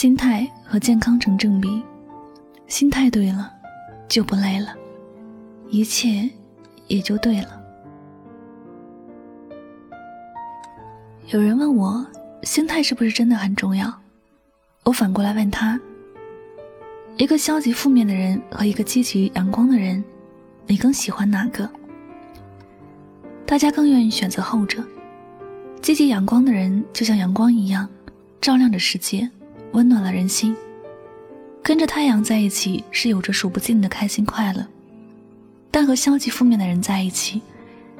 心态和健康成正比，心态对了，就不累了，一切也就对了。有人问我，心态是不是真的很重要？我反过来问他：一个消极负面的人和一个积极阳光的人，你更喜欢哪个？大家更愿意选择后者。积极阳光的人就像阳光一样，照亮着世界。温暖了人心。跟着太阳在一起是有着数不尽的开心快乐，但和消极负面的人在一起，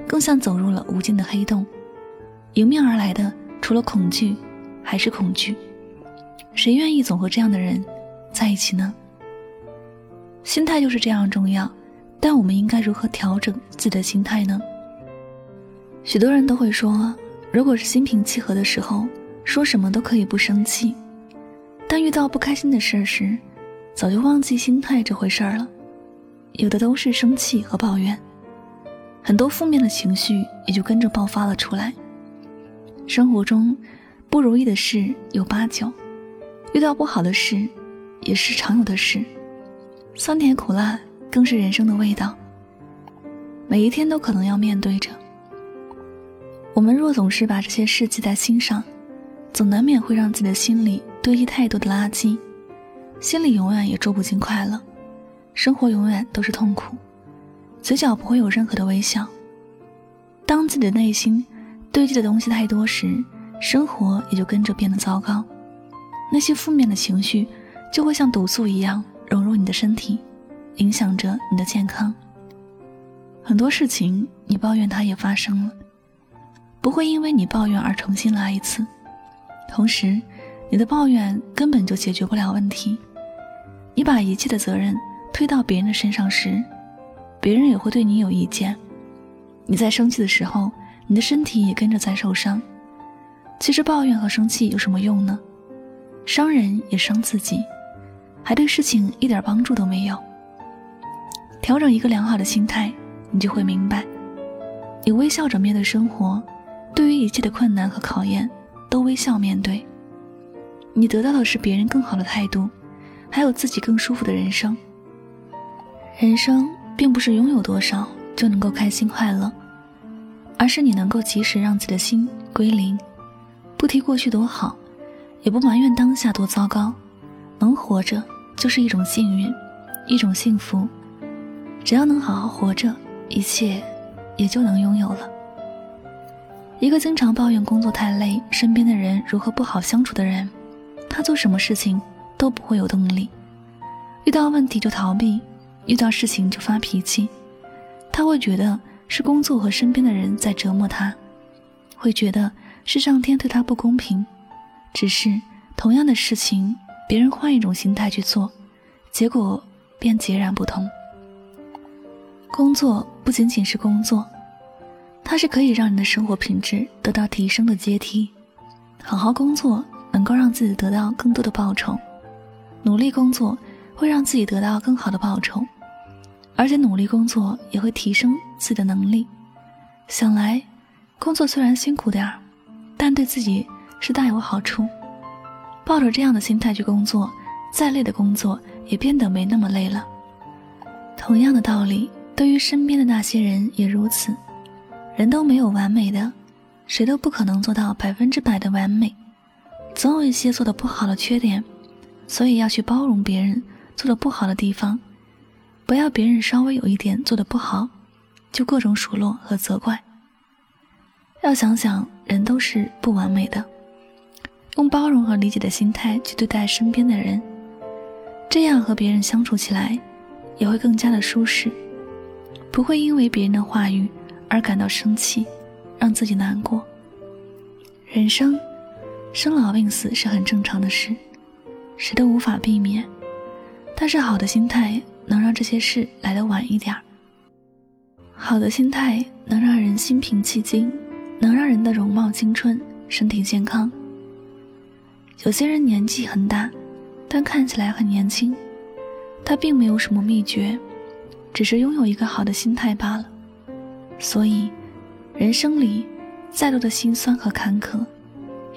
更像走入了无尽的黑洞。迎面而来的除了恐惧，还是恐惧。谁愿意总和这样的人在一起呢？心态就是这样重要，但我们应该如何调整自己的心态呢？许多人都会说，如果是心平气和的时候，说什么都可以不生气。但遇到不开心的事时，早就忘记心态这回事儿了，有的都是生气和抱怨，很多负面的情绪也就跟着爆发了出来。生活中不如意的事有八九，遇到不好的事也是常有的事，酸甜苦辣更是人生的味道，每一天都可能要面对着。我们若总是把这些事记在心上，总难免会让自己的心里。堆积太多的垃圾，心里永远也住不进快乐，生活永远都是痛苦，嘴角不会有任何的微笑。当自己的内心堆积的东西太多时，生活也就跟着变得糟糕。那些负面的情绪就会像毒素一样融入你的身体，影响着你的健康。很多事情你抱怨它也发生了，不会因为你抱怨而重新来一次，同时。你的抱怨根本就解决不了问题，你把一切的责任推到别人的身上时，别人也会对你有意见。你在生气的时候，你的身体也跟着在受伤。其实抱怨和生气有什么用呢？伤人也伤自己，还对事情一点帮助都没有。调整一个良好的心态，你就会明白，你微笑着面对生活，对于一切的困难和考验，都微笑面对。你得到的是别人更好的态度，还有自己更舒服的人生。人生并不是拥有多少就能够开心快乐，而是你能够及时让自己的心归零，不提过去多好，也不埋怨当下多糟糕。能活着就是一种幸运，一种幸福。只要能好好活着，一切也就能拥有了。一个经常抱怨工作太累，身边的人如何不好相处的人。他做什么事情都不会有动力，遇到问题就逃避，遇到事情就发脾气。他会觉得是工作和身边的人在折磨他，会觉得是上天对他不公平。只是同样的事情，别人换一种心态去做，结果便截然不同。工作不仅仅是工作，它是可以让你的生活品质得到提升的阶梯。好好工作。够让自己得到更多的报酬，努力工作会让自己得到更好的报酬，而且努力工作也会提升自己的能力。想来，工作虽然辛苦点儿，但对自己是大有好处。抱着这样的心态去工作，再累的工作也变得没那么累了。同样的道理，对于身边的那些人也如此。人都没有完美的，谁都不可能做到百分之百的完美。总有一些做的不好的缺点，所以要去包容别人做的不好的地方，不要别人稍微有一点做的不好，就各种数落和责怪。要想想，人都是不完美的，用包容和理解的心态去对待身边的人，这样和别人相处起来也会更加的舒适，不会因为别人的话语而感到生气，让自己难过。人生。生老病死是很正常的事，谁都无法避免。但是好的心态能让这些事来得晚一点儿。好的心态能让人心平气静，能让人的容貌青春、身体健康。有些人年纪很大，但看起来很年轻，他并没有什么秘诀，只是拥有一个好的心态罢了。所以，人生里再多的辛酸和坎坷。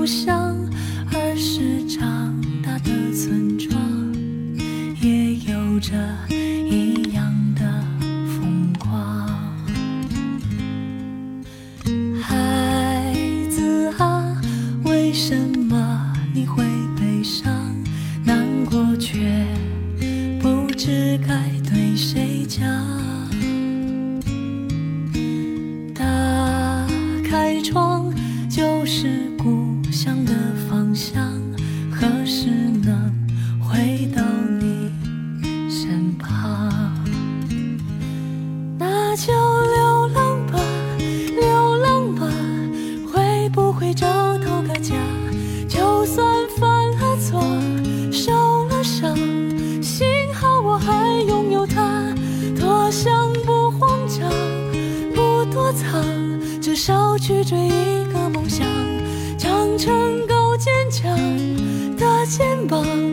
故乡儿时长大的村庄也有着。能回到你身旁，那？就流浪吧，流浪吧，会不会找到个家？就算犯了错，受了伤，幸好我还拥有他。多想不慌张，不躲藏，至少去追一个的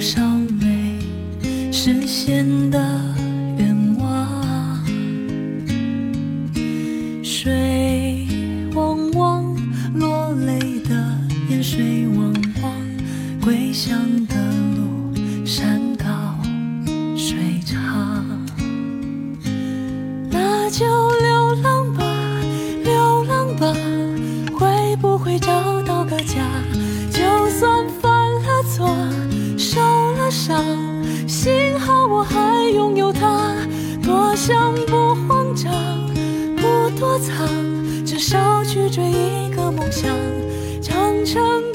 少美实现的想不慌张不躲藏至少去追一个梦想长成